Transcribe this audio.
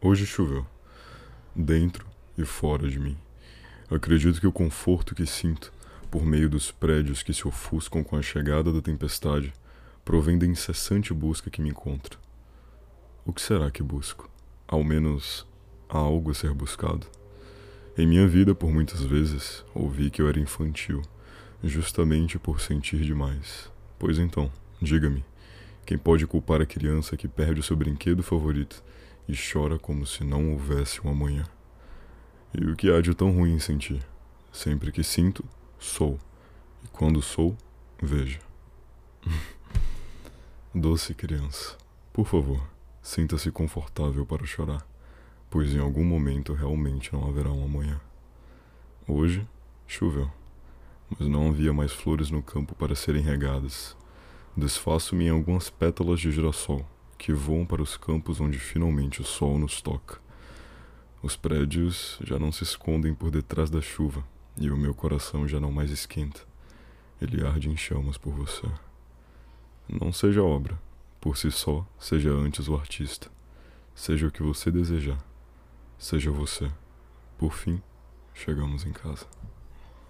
Hoje choveu, dentro e fora de mim. Acredito que o conforto que sinto, por meio dos prédios que se ofuscam com a chegada da tempestade, provém da incessante busca que me encontra. O que será que busco? Ao menos há algo a ser buscado. Em minha vida, por muitas vezes, ouvi que eu era infantil, justamente por sentir demais. Pois então, diga-me, quem pode culpar a criança que perde o seu brinquedo favorito e chora como se não houvesse um amanhã? E o que há de tão ruim em sentir? Sempre que sinto, sou. E quando sou, vejo. Doce criança, por favor, sinta-se confortável para chorar, pois em algum momento realmente não haverá um amanhã. Hoje, choveu, mas não havia mais flores no campo para serem regadas. Desfaço-me em algumas pétalas de girassol que voam para os campos onde finalmente o sol nos toca. Os prédios já não se escondem por detrás da chuva e o meu coração já não mais esquenta. Ele arde em chamas por você. Não seja obra, por si só, seja antes o artista. Seja o que você desejar. Seja você. Por fim, chegamos em casa.